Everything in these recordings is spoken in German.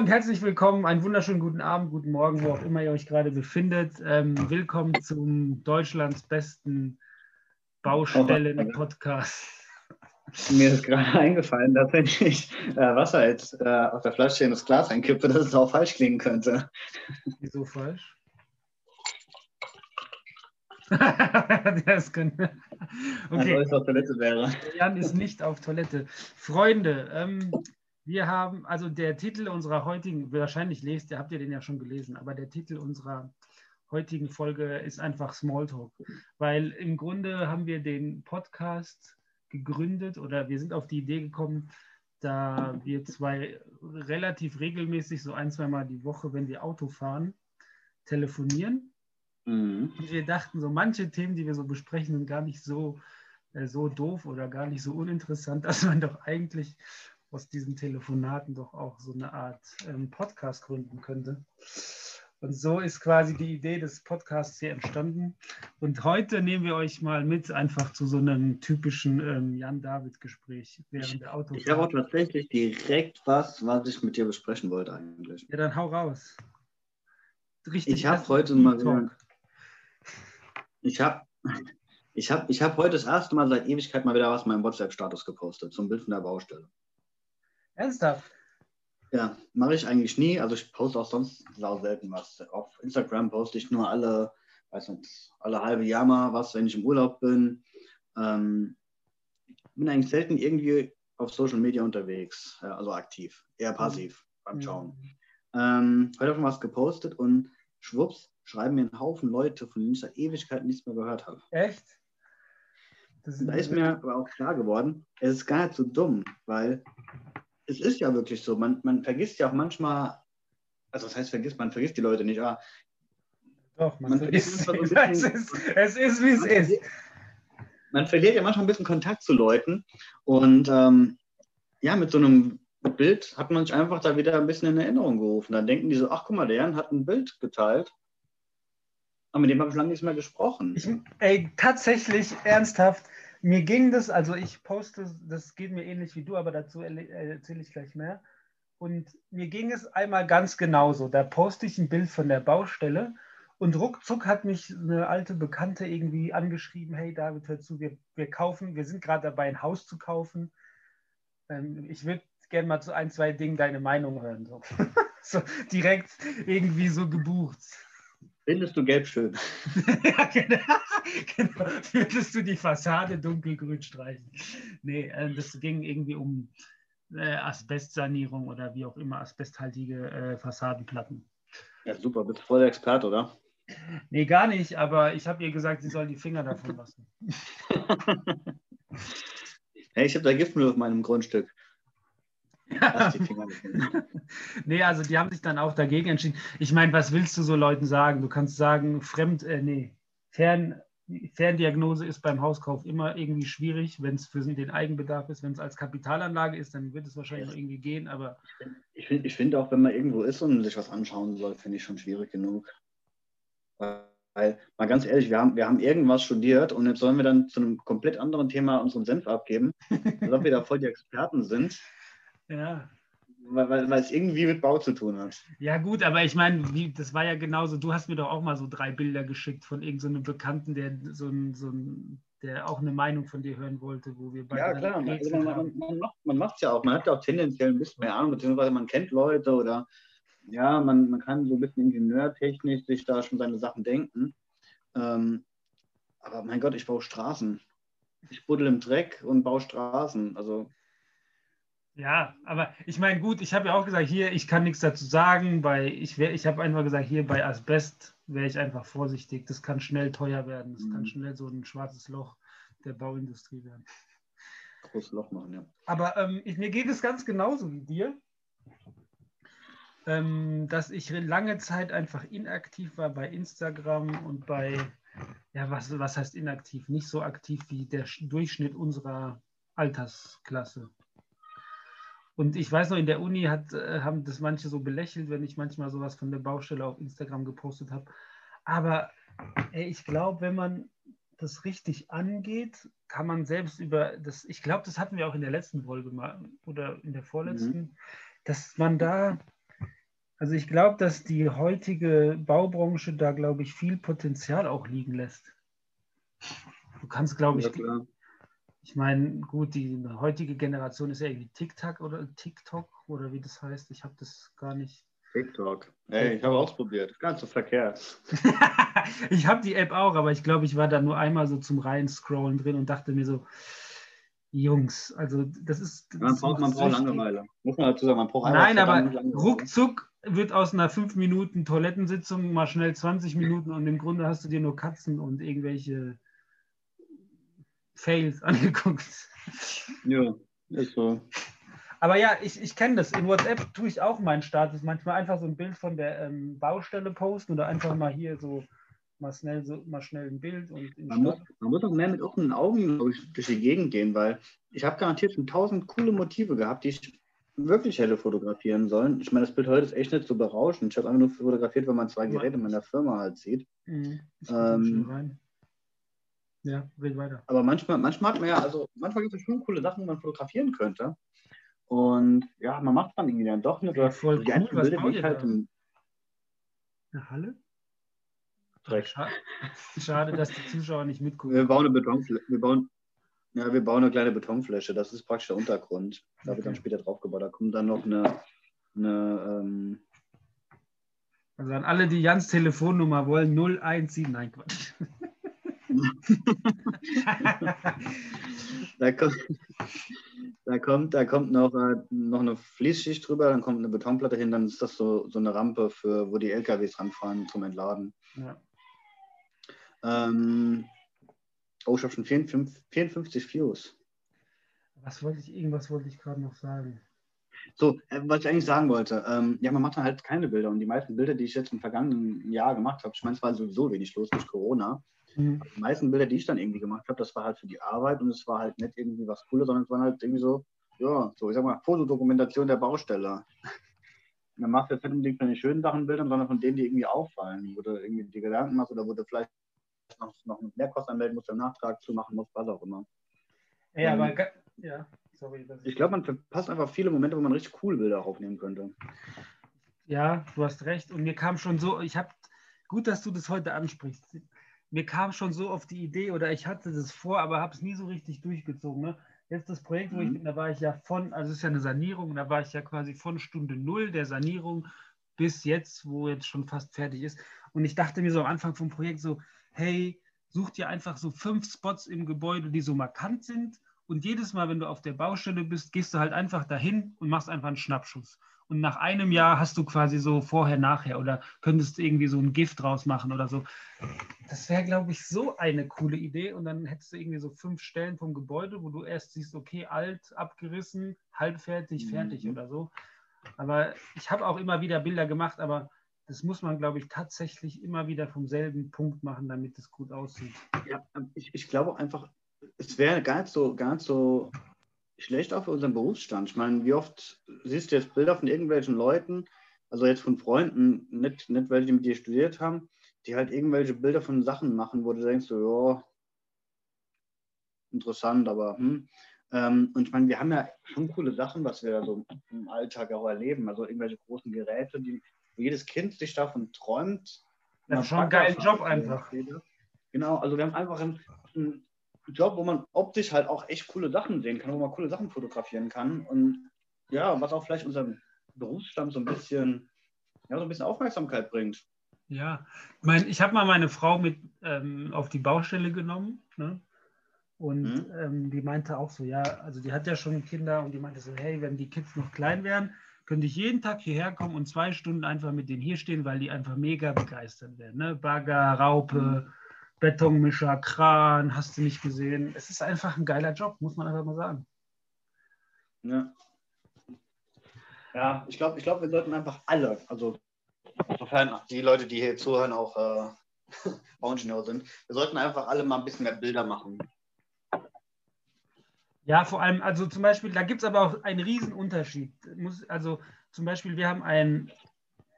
und herzlich willkommen. Einen wunderschönen guten Abend, guten Morgen, wo auch immer ihr euch gerade befindet. Ähm, willkommen zum Deutschlands besten Baustellen-Podcast. Mir ist gerade eingefallen, dass wenn ich äh, Wasser jetzt äh, aus der Flasche in das Glas einkippe, dass es auch falsch klingen könnte. Wieso falsch? das könnte. Okay. Also, auf Toilette wäre. Jan ist nicht auf Toilette. Freunde, ähm, wir haben, also der Titel unserer heutigen, wahrscheinlich lest ihr, habt ihr den ja schon gelesen, aber der Titel unserer heutigen Folge ist einfach Smalltalk, weil im Grunde haben wir den Podcast gegründet oder wir sind auf die Idee gekommen, da wir zwei relativ regelmäßig, so ein, zweimal die Woche, wenn wir Auto fahren, telefonieren. Mhm. Und wir dachten, so manche Themen, die wir so besprechen, sind gar nicht so, äh, so doof oder gar nicht so uninteressant, dass man doch eigentlich aus diesen Telefonaten doch auch so eine Art ähm, Podcast gründen könnte. Und so ist quasi die Idee des Podcasts hier entstanden. Und heute nehmen wir euch mal mit einfach zu so einem typischen ähm, Jan-David-Gespräch während der Autofahrt. Ich habe auch tatsächlich direkt was, was ich mit dir besprechen wollte eigentlich. Ja, dann hau raus. Richtig. Ich habe heute mal wieder, Ich habe ich hab, ich hab heute das erste Mal seit Ewigkeit mal wieder was in meinem WhatsApp-Status gepostet, zum Bild von der Baustelle. Ernsthaft? Ja, mache ich eigentlich nie. Also ich poste auch sonst sau selten was. Auf Instagram poste ich nur alle, weiß nicht, alle halbe Jahr mal was, wenn ich im Urlaub bin. Ähm, bin eigentlich selten irgendwie auf Social Media unterwegs, ja, also aktiv, eher passiv mhm. beim Schauen. Ähm, heute habe ich was gepostet und schwupps, schreiben mir einen Haufen Leute, von denen ich seit Ewigkeit nichts mehr gehört habe. Echt? da ist mir aber auch klar geworden, es ist gar nicht so dumm, weil es ist ja wirklich so. Man, man vergisst ja auch manchmal, also das heißt, vergisst, man vergisst die Leute nicht, aber doch, man, man vergisst, so bisschen, es, ist, es ist, wie es ist. Man verliert ja manchmal ein bisschen Kontakt zu Leuten und ähm, ja, mit so einem Bild hat man sich einfach da wieder ein bisschen in Erinnerung gerufen. Dann denken die so, ach guck mal, der Jan hat ein Bild geteilt. Aber mit dem habe ich lange nicht mehr gesprochen. Ich, ey, tatsächlich, ernsthaft, mir ging das, also ich poste, das geht mir ähnlich wie du, aber dazu erzähle ich gleich mehr. Und mir ging es einmal ganz genauso. Da poste ich ein Bild von der Baustelle und ruckzuck hat mich eine alte Bekannte irgendwie angeschrieben, hey David, hör zu, wir, wir kaufen, wir sind gerade dabei, ein Haus zu kaufen. Ähm, ich würde gerne mal zu ein, zwei Dingen deine Meinung hören. So. so direkt irgendwie so gebucht. Findest du gelb schön? ja, genau. genau. Würdest du die Fassade dunkelgrün streichen? Nee, äh, das ging irgendwie um äh, Asbestsanierung oder wie auch immer, asbesthaltige äh, Fassadenplatten. Ja, super. Bist du voll der Experte, oder? Nee, gar nicht, aber ich habe ihr gesagt, sie soll die Finger davon lassen. hey, ich habe da Giftmüll auf meinem Grundstück. nee, also die haben sich dann auch dagegen entschieden. Ich meine, was willst du so Leuten sagen? Du kannst sagen, fremd, äh, nee, Fern, Ferndiagnose ist beim Hauskauf immer irgendwie schwierig, wenn es für den Eigenbedarf ist. Wenn es als Kapitalanlage ist, dann wird es wahrscheinlich ja. noch irgendwie gehen, aber. Ich finde ich find auch, wenn man irgendwo ist und sich was anschauen soll, finde ich schon schwierig genug. Weil, mal ganz ehrlich, wir haben, wir haben irgendwas studiert und jetzt sollen wir dann zu einem komplett anderen Thema unseren Senf abgeben, als ob wir da voll die Experten sind. Ja. Weil, weil, weil, es irgendwie mit Bau zu tun hat. Ja, gut, aber ich meine, das war ja genauso. Du hast mir doch auch mal so drei Bilder geschickt von irgendeinem so Bekannten, der so ein, so ein, der auch eine Meinung von dir hören wollte, wo wir beide. Ja, klar. Also man, man, man, macht, man macht es ja auch. Man hat ja auch tendenziell ein bisschen mehr Ahnung, beziehungsweise man kennt Leute oder ja, man, man kann so ein bisschen ingenieurtechnisch sich da schon seine Sachen denken. Ähm, aber mein Gott, ich baue Straßen. Ich buddel im Dreck und baue Straßen. Also ja, aber ich meine, gut, ich habe ja auch gesagt, hier, ich kann nichts dazu sagen. Bei, ich ich habe einfach gesagt, hier bei Asbest wäre ich einfach vorsichtig. Das kann schnell teuer werden. Das mhm. kann schnell so ein schwarzes Loch der Bauindustrie werden. Großes Loch machen, ja. Aber ähm, ich, mir geht es ganz genauso wie dir, ähm, dass ich lange Zeit einfach inaktiv war bei Instagram und bei, ja, was, was heißt inaktiv? Nicht so aktiv wie der Durchschnitt unserer Altersklasse. Und ich weiß noch, in der Uni hat, äh, haben das manche so belächelt, wenn ich manchmal sowas von der Baustelle auf Instagram gepostet habe. Aber ey, ich glaube, wenn man das richtig angeht, kann man selbst über das, ich glaube, das hatten wir auch in der letzten Folge mal oder in der vorletzten, mhm. dass man da Also ich glaube, dass die heutige Baubranche da, glaube ich, viel Potenzial auch liegen lässt. Du kannst, glaube ich, ja, ich meine, gut, die heutige Generation ist ja irgendwie TikTok oder TikTok oder wie das heißt. Ich habe das gar nicht. TikTok. Ey, ich habe ausprobiert. Ganz so verkehrt. ich habe die App auch, aber ich glaube, ich war da nur einmal so zum Reinscrollen drin und dachte mir so, Jungs, also das ist. Das man braucht, man braucht Langeweile. Muss man dazu sagen, man braucht Nein, aber ruckzuck wird aus einer 5 Minuten Toilettensitzung mal schnell 20 Minuten und im Grunde hast du dir nur Katzen und irgendwelche Fails angeguckt. Ja, ist so. Aber ja, ich, ich kenne das. In WhatsApp tue ich auch meinen Status. Manchmal einfach so ein Bild von der ähm, Baustelle posten oder einfach mal hier so mal schnell so mal schnell ein Bild und man muss, man muss auch mehr mit offenen Augen durch die Gegend gehen, weil ich habe garantiert schon tausend coole Motive gehabt, die ich wirklich hätte fotografieren sollen. Ich meine, das Bild heute ist echt nicht so berauschend. Ich habe einfach nur fotografiert, wenn man zwei Geräte in meiner Firma halt sieht. Mhm. Ähm, ja, red weiter. Aber manchmal, manchmal hat man ja, also manchmal gibt es schon coole Sachen, die man fotografieren könnte. Und ja, man macht dann irgendwie dann doch nicht. Ja, voll die cool, was Bilder, ich halt im, Eine Halle? Schade, schade, dass die Zuschauer nicht mitgucken. Wir bauen eine Betonfläche. Wir bauen, ja, wir bauen eine kleine Betonfläche. Das ist praktisch der Untergrund. Da okay. wird dann später draufgebaut. Da kommt dann noch eine. eine ähm, also an alle, die Jans Telefonnummer wollen, 017. Nein, Quatsch. da, kommt, da, kommt, da kommt noch, äh, noch eine Fließschicht drüber, dann kommt eine Betonplatte hin, dann ist das so, so eine Rampe, für, wo die LKWs ranfahren zum Entladen. Ja. Ähm, oh, ich habe schon 54, 54 Views. Was wollte ich, irgendwas wollte ich gerade noch sagen. So, äh, was ich eigentlich sagen wollte, ähm, ja, man macht dann halt keine Bilder und die meisten Bilder, die ich jetzt im vergangenen Jahr gemacht habe, ich meine, es war sowieso wenig los durch Corona. Mhm. Die meisten Bilder, die ich dann irgendwie gemacht habe, das war halt für die Arbeit und es war halt nicht irgendwie was Cooles, sondern es waren halt irgendwie so, ja, so, ich sag mal, Fotodokumentation der Baustelle. Und dann machst du jetzt nicht unbedingt von den schönen Sachen Bildern, sondern von denen, die irgendwie auffallen, wo du irgendwie die Gedanken machst oder wo du vielleicht noch, noch einen Mehrkost anmelden musst, einen Nachtrag zu machen musst, was auch immer. Ja, ähm, aber ja, sorry. Ich glaube, man verpasst einfach viele Momente, wo man richtig cool Bilder aufnehmen könnte. Ja, du hast recht. Und mir kam schon so, ich habe, gut, dass du das heute ansprichst mir kam schon so auf die Idee oder ich hatte das vor, aber habe es nie so richtig durchgezogen. Ne? Jetzt das Projekt, wo mhm. ich bin, da war ich ja von, also es ist ja eine Sanierung, da war ich ja quasi von Stunde null der Sanierung bis jetzt, wo jetzt schon fast fertig ist. Und ich dachte mir so am Anfang vom Projekt so, hey, such dir einfach so fünf Spots im Gebäude, die so markant sind. Und jedes Mal, wenn du auf der Baustelle bist, gehst du halt einfach dahin und machst einfach einen Schnappschuss und nach einem Jahr hast du quasi so vorher, nachher oder könntest du irgendwie so ein Gift draus machen oder so. Das wäre, glaube ich, so eine coole Idee und dann hättest du irgendwie so fünf Stellen vom Gebäude, wo du erst siehst, okay, alt, abgerissen, halbfertig, fertig mhm. oder so. Aber ich habe auch immer wieder Bilder gemacht, aber das muss man, glaube ich, tatsächlich immer wieder vom selben Punkt machen, damit es gut aussieht. Ja, ich, ich glaube einfach, es wäre gar nicht so, gar nicht so schlecht auch für unseren Berufsstand. Ich meine, wie oft siehst du jetzt Bilder von irgendwelchen Leuten, also jetzt von Freunden, nicht, nicht welche, die mit dir studiert haben, die halt irgendwelche Bilder von Sachen machen, wo du denkst, so, ja, interessant, aber hm. Ähm, und ich meine, wir haben ja schon coole Sachen, was wir so im Alltag auch erleben. Also irgendwelche großen Geräte, die jedes Kind sich davon träumt. Das ist schon ein geiler Job einfach. Genau, also wir haben einfach ein, Job, wo man optisch halt auch echt coole Sachen sehen kann, wo man coole Sachen fotografieren kann. Und ja, was auch vielleicht unserem Berufsstand so ein bisschen, ja, so ein bisschen Aufmerksamkeit bringt. Ja, ich meine, ich habe mal meine Frau mit ähm, auf die Baustelle genommen. Ne? Und mhm. ähm, die meinte auch so, ja, also die hat ja schon Kinder und die meinte so, hey, wenn die Kids noch klein wären, könnte ich jeden Tag hierher kommen und zwei Stunden einfach mit denen hier stehen, weil die einfach mega begeistert werden. Ne? Bagger, Raupe, mhm. Betonmischer, Kran, hast du nicht gesehen. Es ist einfach ein geiler Job, muss man einfach mal sagen. Ja, ja ich glaube, ich glaub, wir sollten einfach alle, also sofern die Leute, die hier zuhören, auch äh, Bauingenieur sind, wir sollten einfach alle mal ein bisschen mehr Bilder machen. Ja, vor allem, also zum Beispiel, da gibt es aber auch einen Unterschied. Muss, also zum Beispiel, wir haben ein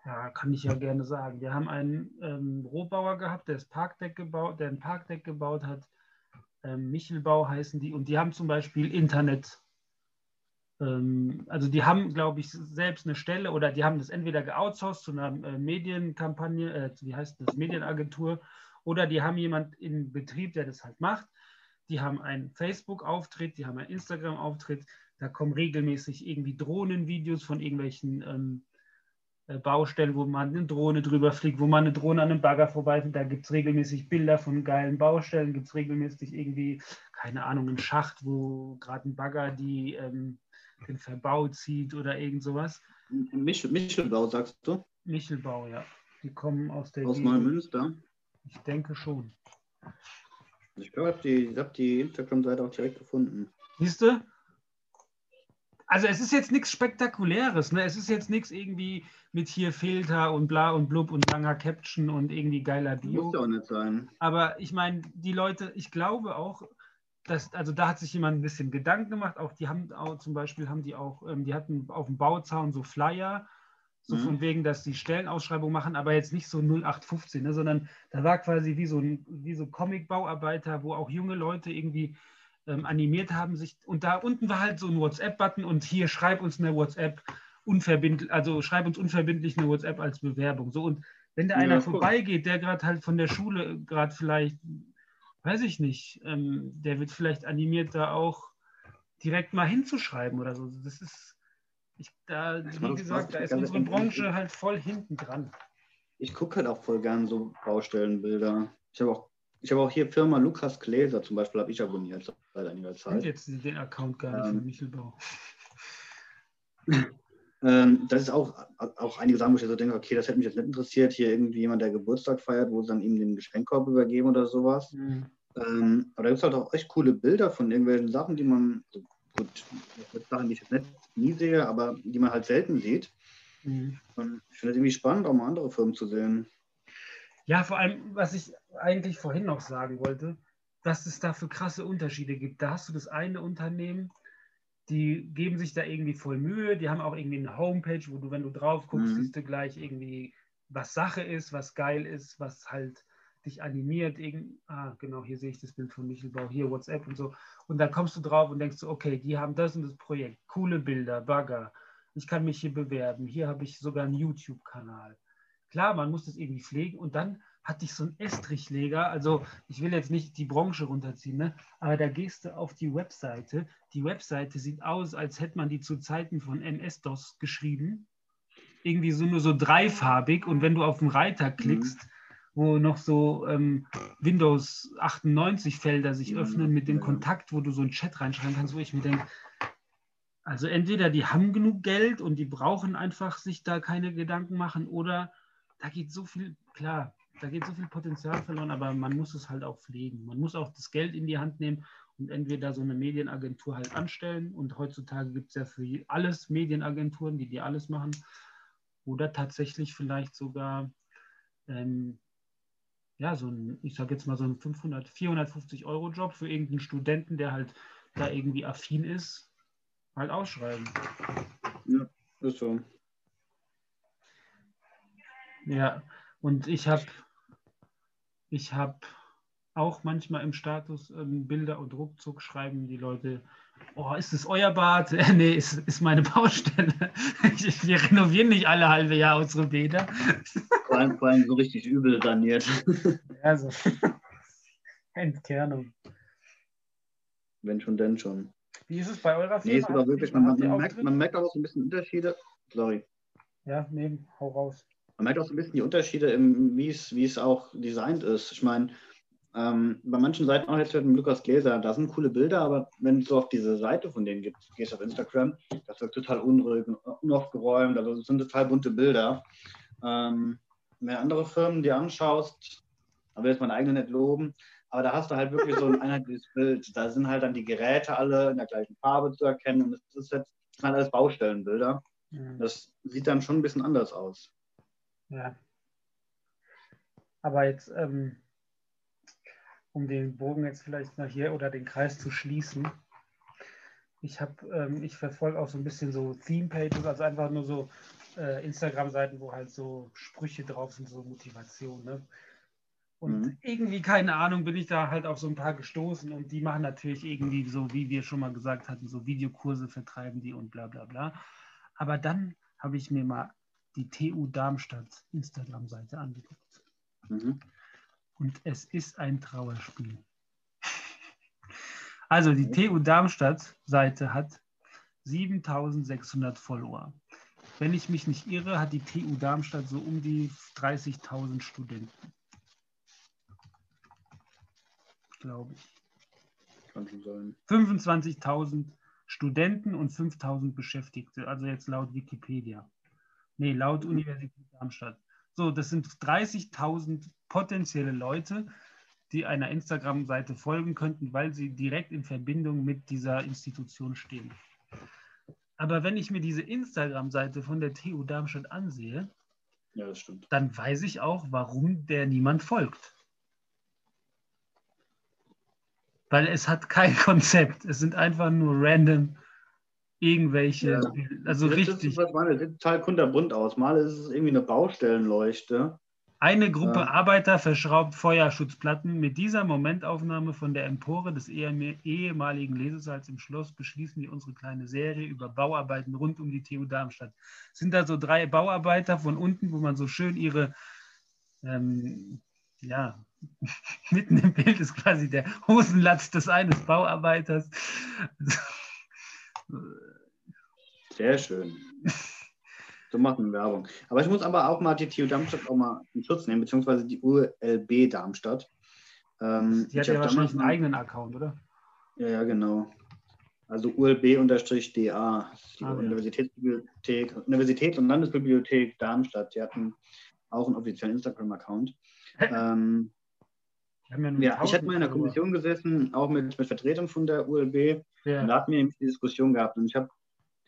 ja, kann ich ja gerne sagen. Wir haben einen ähm, Rohbauer gehabt, der das Parkdeck gebaut, der ein Parkdeck gebaut hat. Ähm, Michelbau heißen die und die haben zum Beispiel Internet ähm, also die haben, glaube ich, selbst eine Stelle oder die haben das entweder geoutsourced zu einer äh, Medienkampagne, äh, wie heißt das, Medienagentur, oder die haben jemand in Betrieb, der das halt macht. Die haben einen Facebook-Auftritt, die haben einen Instagram-Auftritt, da kommen regelmäßig irgendwie Drohnenvideos von irgendwelchen ähm, äh, Baustellen, wo man eine Drohne drüber fliegt, wo man eine Drohne an einem Bagger vorbeifliegt. Da gibt es regelmäßig Bilder von geilen Baustellen, gibt es regelmäßig irgendwie, keine Ahnung, einen Schacht, wo gerade ein Bagger die, ähm, den Verbau zieht oder irgend sowas. Michel, Michelbau, sagst du? Michelbau, ja. Die kommen aus der Aus Neumünster? Ich denke schon. Ich glaube, ich habe die, hab die Instagram-Seite auch direkt gefunden. Siehst du? Also es ist jetzt nichts Spektakuläres, ne? Es ist jetzt nichts irgendwie mit hier Filter und bla und blub und langer Caption und irgendwie geiler Bio. Muss auch nicht sein. Aber ich meine, die Leute, ich glaube auch, dass, also da hat sich jemand ein bisschen Gedanken gemacht. Auch die haben auch zum Beispiel haben die auch, ähm, die hatten auf dem Bauzaun so Flyer, so mhm. von wegen, dass die Stellenausschreibung machen, aber jetzt nicht so 0815, ne, sondern da war quasi wie so ein wie so Comic-Bauarbeiter, wo auch junge Leute irgendwie ähm, animiert haben sich. Und da unten war halt so ein WhatsApp-Button und hier schreib uns eine WhatsApp unverbindlich, also schreib uns unverbindlich eine WhatsApp als Bewerbung. So und wenn da einer ja, vorbeigeht, der gerade halt von der Schule gerade vielleicht, weiß ich nicht, ähm, der wird vielleicht animiert, da auch direkt mal hinzuschreiben oder so. Das ist, ich, da, wie gesagt, da ist unsere Branche halt voll hinten dran. Ich gucke halt auch voll gern so Baustellenbilder. Ich habe auch ich habe auch hier Firma Lukas Gläser zum Beispiel, habe ich abonniert seit einiger Zeit. Und jetzt den Account gar nicht ähm, von Michelbau. ähm, das ist auch, auch einige Sachen, wo ich so denke, okay, das hätte mich jetzt nicht interessiert. Hier irgendwie jemand, der Geburtstag feiert, wo sie dann ihm den Geschenkkorb übergeben oder sowas. Mhm. Ähm, aber da gibt es halt auch echt coole Bilder von irgendwelchen Sachen, die man, also gut, Sachen, die ich jetzt nicht nie sehe, aber die man halt selten sieht. Mhm. Und ich finde es irgendwie spannend, auch mal andere Firmen zu sehen. Ja, vor allem, was ich eigentlich vorhin noch sagen wollte, dass es da für krasse Unterschiede gibt. Da hast du das eine Unternehmen, die geben sich da irgendwie voll Mühe, die haben auch irgendwie eine Homepage, wo du, wenn du drauf guckst, mhm. siehst du gleich irgendwie, was Sache ist, was geil ist, was halt dich animiert. Irgend, ah, genau, hier sehe ich das Bild von Michelbau, hier WhatsApp und so. Und dann kommst du drauf und denkst so, okay, die haben das und das Projekt, coole Bilder, Bagger, ich kann mich hier bewerben, hier habe ich sogar einen YouTube-Kanal. Klar, man muss das irgendwie pflegen und dann hatte ich so einen Estrichleger. Also ich will jetzt nicht die Branche runterziehen, ne? aber da gehst du auf die Webseite. Die Webseite sieht aus, als hätte man die zu Zeiten von MS-DOS geschrieben. Irgendwie so nur so dreifarbig und wenn du auf den Reiter mhm. klickst, mhm. wo noch so ähm, Windows 98 Felder sich mhm. öffnen mit dem Kontakt, wo du so einen Chat reinschreiben kannst, wo ich mir denke, also entweder die haben genug Geld und die brauchen einfach sich da keine Gedanken machen oder da geht so viel, klar, da geht so viel Potenzial verloren, aber man muss es halt auch pflegen. Man muss auch das Geld in die Hand nehmen und entweder so eine Medienagentur halt anstellen. Und heutzutage gibt es ja für alles Medienagenturen, die dir alles machen. Oder tatsächlich vielleicht sogar, ähm, ja, so ein, ich sage jetzt mal so ein 500, 450 Euro Job für irgendeinen Studenten, der halt da irgendwie affin ist, halt ausschreiben. Ja, ist so. Ja, und ich habe ich habe auch manchmal im Status ähm, Bilder und ruckzuck schreiben die Leute, oh, ist es euer Bad? nee, ist, ist meine Baustelle. Wir renovieren nicht alle halbe Jahr unsere Bäder. Vor allem, vor allem so richtig übel saniert. ja, so. Entkernung. Wenn schon, denn schon. Wie ist es bei eurer Firma? Nee, ist aber wirklich, man, man, merkt, man merkt auch so ein bisschen Unterschiede. Sorry. Ja, nee, hau raus man merkt auch so ein bisschen die Unterschiede, wie es, wie es auch designt ist. Ich meine, ähm, bei manchen Seiten auch jetzt mit Lukas Gläser, da sind coole Bilder, aber wenn du so auf diese Seite von denen gehst, gehst auf Instagram, das wird total unruhig und unaufgeräumt, also das sind total bunte Bilder. Ähm, wenn andere Firmen dir anschaust, da will jetzt meine eigene nicht loben, aber da hast du halt wirklich so ein einheitliches Bild. Da sind halt dann die Geräte alle in der gleichen Farbe zu erkennen und das ist jetzt das sind halt alles Baustellenbilder. Mhm. Das sieht dann schon ein bisschen anders aus. Ja. Aber jetzt, ähm, um den Bogen jetzt vielleicht nach hier oder den Kreis zu schließen, ich habe, ähm, ich verfolge auch so ein bisschen so Theme-Pages, also einfach nur so äh, Instagram-Seiten, wo halt so Sprüche drauf sind, so Motivation. Ne? Und mhm. irgendwie, keine Ahnung, bin ich da halt auf so ein paar gestoßen und die machen natürlich irgendwie so, wie wir schon mal gesagt hatten, so Videokurse vertreiben die und bla bla bla. Aber dann habe ich mir mal die TU Darmstadt Instagram-Seite angeguckt. Mhm. Und es ist ein Trauerspiel. Also die TU Darmstadt-Seite hat 7600 Follower. Wenn ich mich nicht irre, hat die TU Darmstadt so um die 30.000 Studenten. Glaube ich. Kann schon sein. 25.000 Studenten und 5.000 Beschäftigte, also jetzt laut Wikipedia. Nee, laut mhm. Universität Darmstadt. So, das sind 30.000 potenzielle Leute, die einer Instagram-Seite folgen könnten, weil sie direkt in Verbindung mit dieser Institution stehen. Aber wenn ich mir diese Instagram-Seite von der TU Darmstadt ansehe, ja, dann weiß ich auch, warum der niemand folgt. Weil es hat kein Konzept. Es sind einfach nur random irgendwelche, ja. also das richtig. Ist, was meine, sieht total kunterbunt aus. Mal ist es irgendwie eine Baustellenleuchte. Eine Gruppe ja. Arbeiter verschraubt Feuerschutzplatten. Mit dieser Momentaufnahme von der Empore des ehemaligen Lesesaals im Schloss beschließen wir unsere kleine Serie über Bauarbeiten rund um die TU Darmstadt. Es sind da so drei Bauarbeiter von unten, wo man so schön ihre, ähm, ja, mitten im Bild ist quasi der Hosenlatz des eines Bauarbeiters. Sehr schön. So machen Werbung. Aber ich muss aber auch mal die TU Darmstadt auch mal in Schutz nehmen, beziehungsweise die ULB Darmstadt. Ähm, die hat ja wahrscheinlich einen eigenen Account, oder? Ja, ja, genau. Also ULB-DA, die ah, Universitätsbibliothek, ja. Universitäts- und Landesbibliothek Darmstadt. Die hatten auch einen offiziellen Instagram-Account. ähm, ja, ich hatte mal in der Kommission gesessen, auch mit, mit Vertretern von der ULB. Ja. Und da hatten wir die Diskussion gehabt. Und ich habe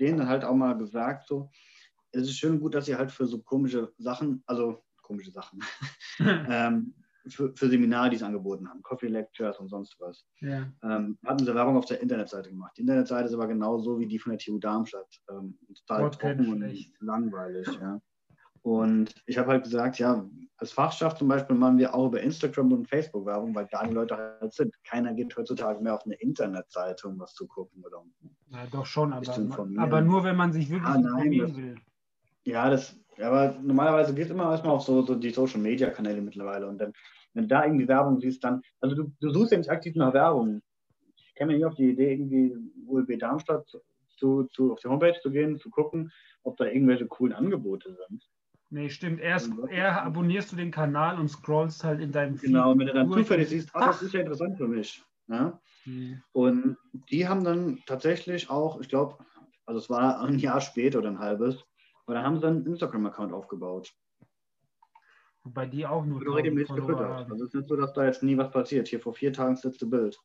denen halt auch mal gesagt, so, es ist schön gut, dass ihr halt für so komische Sachen, also komische Sachen, ähm, für, für Seminare, die es angeboten haben, Coffee Lectures und sonst was, ja. ähm, hatten sie Werbung auf der Internetseite gemacht. Die Internetseite ist aber genauso wie die von der TU Darmstadt. Ähm, total trocken und langweilig. Ja. Und ich habe halt gesagt, ja, als Fachschaft zum Beispiel machen wir auch über Instagram und Facebook Werbung, weil da die Leute halt sind. Keiner geht heutzutage mehr auf eine Internetseite, um was zu gucken oder um Ja, doch schon, aber, aber nur wenn man sich wirklich ah, nein, informieren will. Ja, das, aber normalerweise geht es immer erstmal auf so, so die Social Media Kanäle mittlerweile. Und dann, wenn du da irgendwie Werbung siehst, dann, also du, du suchst ja nicht aktiv nach Werbung. Ich käme nicht auf die Idee, irgendwie ULB Darmstadt zu, zu, auf die Homepage zu gehen, zu gucken, ob da irgendwelche coolen Angebote sind. Nee, stimmt. Erst, eher abonnierst du den Kanal und scrollst halt in deinem Feed. Genau, wenn du dann zufällig siehst, ah, das ist ja interessant für mich. Ja? Hm. Und die haben dann tatsächlich auch, ich glaube, also es war ein Jahr später oder ein halbes, und dann haben sie einen Instagram-Account aufgebaut. Wobei die auch nur. regelmäßig gefüttert. Also es ist nicht so, dass da jetzt nie was passiert. Hier vor vier Tagen das letzte Bild.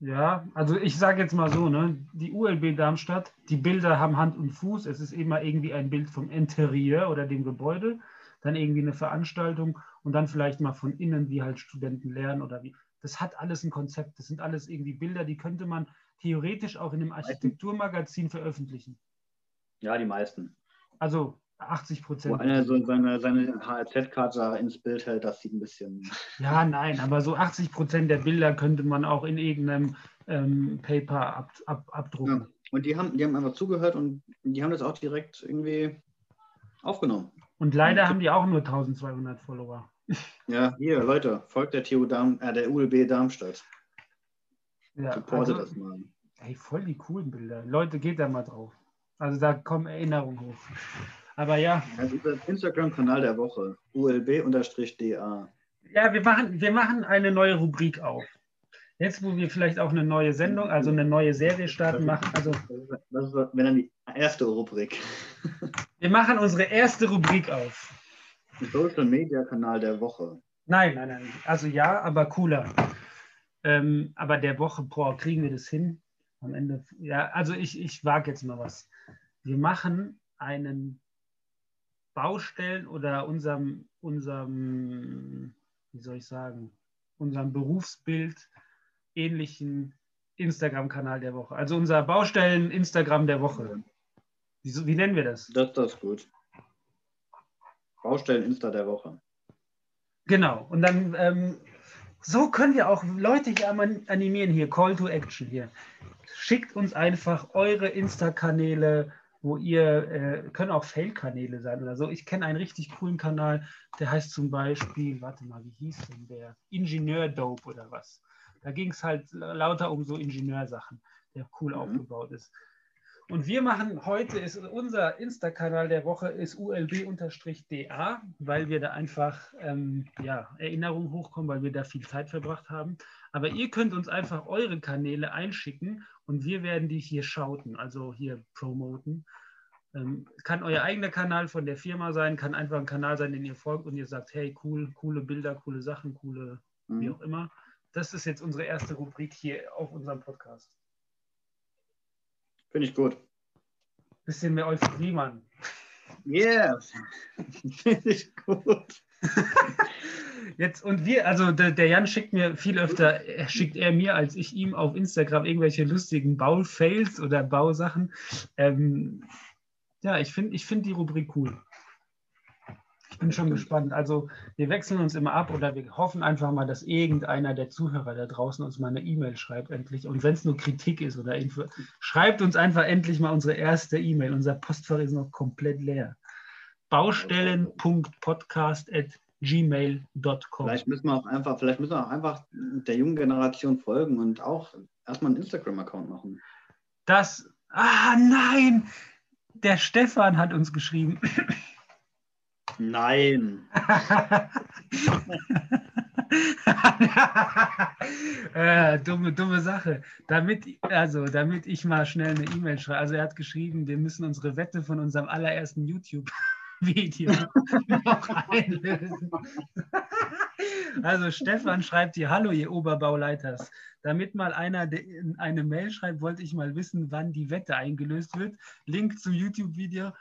Ja, also ich sage jetzt mal so, ne, die ULB Darmstadt, die Bilder haben Hand und Fuß. Es ist immer irgendwie ein Bild vom Interieur oder dem Gebäude, dann irgendwie eine Veranstaltung und dann vielleicht mal von innen, wie halt Studenten lernen oder wie. Das hat alles ein Konzept. Das sind alles irgendwie Bilder, die könnte man theoretisch auch in einem Architekturmagazin veröffentlichen. Ja, die meisten. Also 80 Prozent. Wo einer so seine, seine HRZ-Karte ins Bild hält, das sieht ein bisschen. Ja, nein, aber so 80 Prozent der Bilder könnte man auch in irgendeinem ähm, Paper ab, ab, abdrucken. Ja. Und die haben, die haben einfach zugehört und die haben das auch direkt irgendwie aufgenommen. Und leider und, haben die auch nur 1200 Follower. Ja, hier, Leute, folgt der TU Darm, äh, der ULB Darmstadt. Ja, Supportet also, das mal. Ey, voll die coolen Bilder. Leute, geht da mal drauf. Also da kommen Erinnerungen hoch. Aber ja. Also der Instagram-Kanal der Woche, ulb-da. Ja, wir machen, wir machen eine neue Rubrik auf. Jetzt, wo wir vielleicht auch eine neue Sendung, also eine neue Serie starten, machen. Also, das ist, wenn dann die erste Rubrik. Wir machen unsere erste Rubrik auf. Social Media Kanal der Woche. Nein, nein, nein. Also ja, aber cooler. Ähm, aber der Woche, boah, kriegen wir das hin? Am Ende, ja, also ich, ich wage jetzt mal was. Wir machen einen Baustellen oder unserem, unserem, wie soll ich sagen, unserem Berufsbild ähnlichen Instagram-Kanal der Woche. Also unser Baustellen-Instagram der Woche. Wie, wie, nennen wir das? Das, das ist gut. Baustellen-Insta der Woche. Genau. Und dann, ähm, so können wir auch Leute hier animieren, hier, Call to Action hier. Schickt uns einfach eure Insta-Kanäle, wo ihr, äh, können auch Fail-Kanäle sein oder so. Ich kenne einen richtig coolen Kanal, der heißt zum Beispiel, warte mal, wie hieß denn der? Ingenieur-Dope oder was. Da ging es halt lauter um so Ingenieursachen, der cool mhm. aufgebaut ist. Und wir machen heute, ist unser Insta-Kanal der Woche ist ulb-da, weil wir da einfach ähm, ja, Erinnerungen hochkommen, weil wir da viel Zeit verbracht haben. Aber ihr könnt uns einfach eure Kanäle einschicken und wir werden die hier schauten, also hier promoten. Ähm, kann euer eigener Kanal von der Firma sein, kann einfach ein Kanal sein, den ihr folgt und ihr sagt, hey, cool, coole Bilder, coole Sachen, coole, mhm. wie auch immer. Das ist jetzt unsere erste Rubrik hier auf unserem Podcast. Finde ich gut. Bisschen mehr Euphorie, Mann. Yeah. Finde ich gut. Jetzt und wir, also der, der, Jan schickt mir viel öfter, schickt er mir als ich ihm auf Instagram irgendwelche lustigen Baufails oder Bausachen. Ähm, ja, ich finde ich find die Rubrik cool. Ich bin schon gespannt. Also wir wechseln uns immer ab oder wir hoffen einfach mal, dass irgendeiner der Zuhörer da draußen uns mal eine E-Mail schreibt endlich. Und wenn es nur Kritik ist oder Info, schreibt uns einfach endlich mal unsere erste E-Mail. Unser Postfach ist noch komplett leer. Baustellen.podcast.gmail.com. Vielleicht müssen wir auch einfach, vielleicht müssen wir auch einfach der jungen Generation folgen und auch erstmal einen Instagram-Account machen. Das, ah nein, der Stefan hat uns geschrieben. Nein. äh, dumme, dumme Sache. Damit, also, damit ich mal schnell eine E-Mail schreibe. Also er hat geschrieben, wir müssen unsere Wette von unserem allerersten YouTube-Video noch einlösen. also Stefan schreibt hier, hallo ihr Oberbauleiters. Damit mal einer eine Mail schreibt, wollte ich mal wissen, wann die Wette eingelöst wird. Link zum YouTube-Video.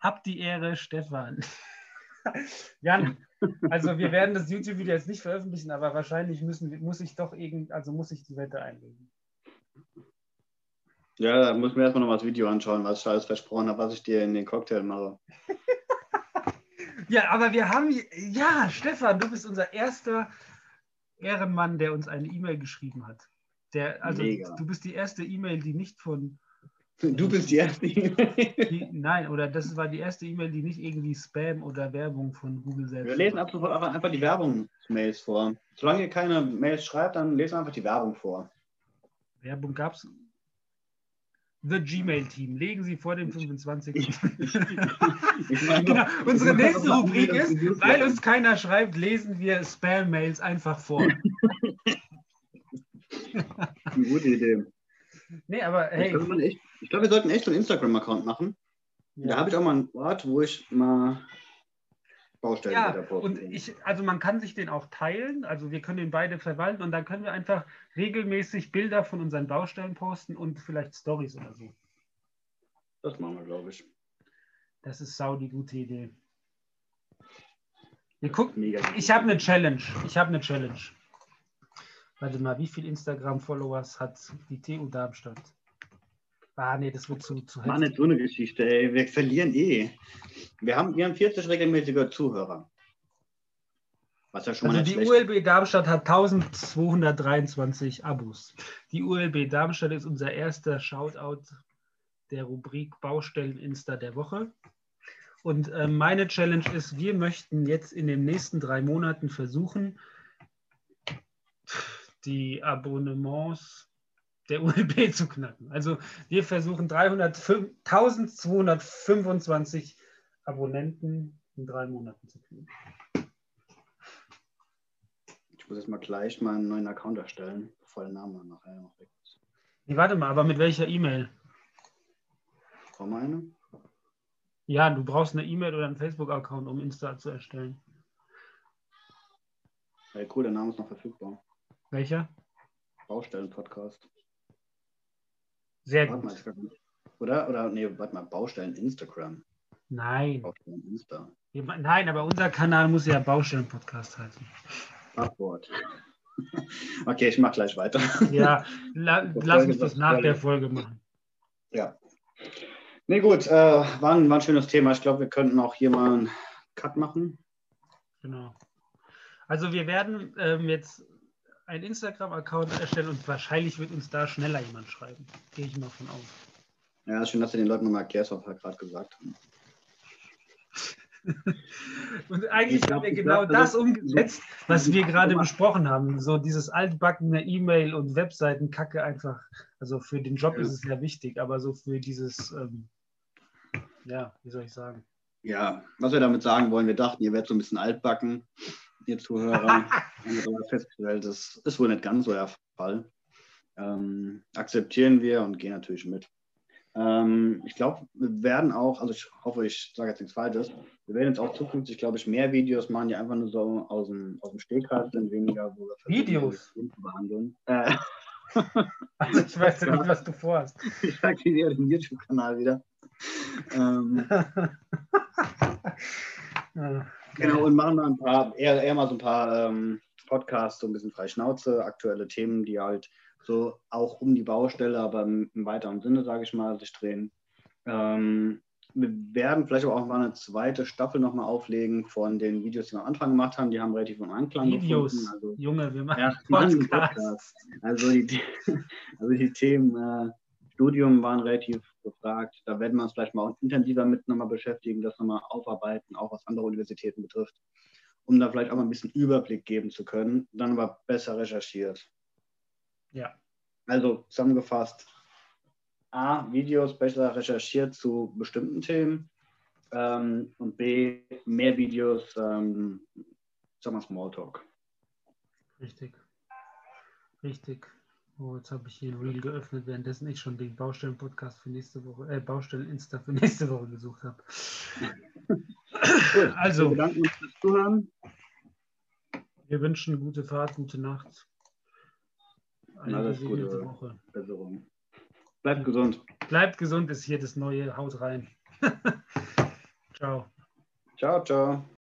Habt die Ehre, Stefan. Jan, also wir werden das YouTube-Video jetzt nicht veröffentlichen, aber wahrscheinlich müssen, muss ich doch irgend, also muss ich die Wette einlegen. Ja, da muss mir erstmal noch mal das Video anschauen, was ich alles versprochen habe, was ich dir in den Cocktail mache. ja, aber wir haben, ja, Stefan, du bist unser erster Ehrenmann, der uns eine E-Mail geschrieben hat. Der, also Mega. du bist die erste E-Mail, die nicht von Du bist die erste E-Mail. Nein, oder das war die erste E-Mail, die nicht irgendwie Spam oder Werbung von Google selbst. Wir lesen ab sofort einfach die Werbungsmails vor. Solange ihr keine Mails schreibt, dann lesen einfach die Werbung vor. Werbung gab es. The Gmail Team. Legen Sie vor dem 25. genau. Unsere nächste Rubrik ist, weil uns keiner schreibt, lesen wir Spam-Mails einfach vor. Eine gute Idee. Nee, aber hey. Ich, ich glaube, wir sollten echt einen Instagram-Account machen. Ja. Da habe ich auch mal einen Ort, wo ich mal Baustellen ja, und ich, also man kann sich den auch teilen, also wir können den beide verwalten und dann können wir einfach regelmäßig Bilder von unseren Baustellen posten und vielleicht Stories oder so. Das machen wir, glaube ich. Das ist sau die gute Idee. Wir gucken, ich habe eine Challenge. Ich habe eine Challenge. Warte mal, wie viele Instagram-Followers hat die TU Darmstadt? Ah, nee, das wird zu, zu heftig. Mann, nicht so eine Geschichte, ey. Wir verlieren eh. Wir haben, wir haben 40 regelmäßige Zuhörer. Was ja schon also mal die ULB Darmstadt hat 1223 Abos. Die ULB Darmstadt ist unser erster Shoutout der Rubrik Baustellen Insta der Woche. Und äh, meine Challenge ist, wir möchten jetzt in den nächsten drei Monaten versuchen, die Abonnements der ULB zu knacken. Also wir versuchen 1225 Abonnenten in drei Monaten zu kriegen. Ich muss jetzt mal gleich mal einen neuen Account erstellen, bevor der Name nachher noch weg ist. Nee, warte mal, aber mit welcher E-Mail? Brauchen wir eine? Ja, du brauchst eine E-Mail oder einen Facebook-Account, um Insta zu erstellen. Ja, cool, der Name ist noch verfügbar. Welcher? Baustellen-Podcast. Sehr gut. Mal, oder? Oder, nee, warte mal, Baustellen Instagram. Nein. Baustellen Insta. Nein, aber unser Kanal muss ja Baustellen-Podcast heißen. Passwort. Okay, ich mache gleich weiter. Ja, la, lass uns das nach der Folge machen. Ja. Nee, gut, äh, war, ein, war ein schönes Thema. Ich glaube, wir könnten auch hier mal einen Cut machen. Genau. Also wir werden ähm, jetzt einen Instagram-Account erstellen und wahrscheinlich wird uns da schneller jemand schreiben. Gehe ich mal von aus. Ja, schön, dass du den Leuten nochmal erklärst, was wir gerade gesagt haben. Und eigentlich glaub, haben wir genau glaub, das umgesetzt, was wir gerade besprochen haben. So dieses altbackene E-Mail- und Webseitenkacke einfach. Also für den Job ja. ist es ja wichtig, aber so für dieses, ähm, ja, wie soll ich sagen? Ja, was wir damit sagen wollen, wir dachten, ihr werdet so ein bisschen altbacken, ihr Zuhörer. und festgestellt, das ist wohl nicht ganz so der Fall. Ähm, akzeptieren wir und gehen natürlich mit. Ähm, ich glaube, wir werden auch, also ich hoffe, ich sage jetzt nichts Falsches, wir werden jetzt auch zukünftig, glaube ich, mehr Videos machen, die einfach nur so aus dem, aus dem Stegreif sind, weniger, wo wir Videos behandeln. Äh, also ich weiß ja nicht, was du vorhast. Ich aktiviere den YouTube-Kanal wieder. Ähm, Genau, und machen mal ein paar, eher, eher mal so ein paar ähm, Podcasts, so ein bisschen frei Schnauze, aktuelle Themen, die halt so auch um die Baustelle, aber im, im weiteren Sinne, sage ich mal, sich drehen. Ähm, wir werden vielleicht auch mal eine zweite Staffel nochmal auflegen von den Videos, die wir am Anfang gemacht haben. Die haben relativ im Anklang Videos. gefunden. Also, Junge, wir machen ja, Podcasts. Podcast. Also die, also die Themen äh, Studium waren relativ gefragt. Da werden wir uns vielleicht mal intensiver mit nochmal beschäftigen, das nochmal aufarbeiten, auch was andere Universitäten betrifft, um da vielleicht auch mal ein bisschen Überblick geben zu können, dann aber besser recherchiert. Ja. Also zusammengefasst, A, Videos besser recherchiert zu bestimmten Themen ähm, und B, mehr Videos, ähm, sagen wir Smalltalk. Richtig. Richtig. Oh, jetzt habe ich hier ein Reel geöffnet, währenddessen ich schon den Baustellen-Podcast für nächste Woche, äh, Baustellen-Insta für nächste Woche gesucht habe. also. Wir bedanken uns fürs Zuhören. Wir wünschen gute Fahrt, gute Nacht. Eine Alles gute Woche. Besserung. Bleibt gesund. Bleibt gesund ist hier das neue Haut rein. ciao. Ciao, ciao.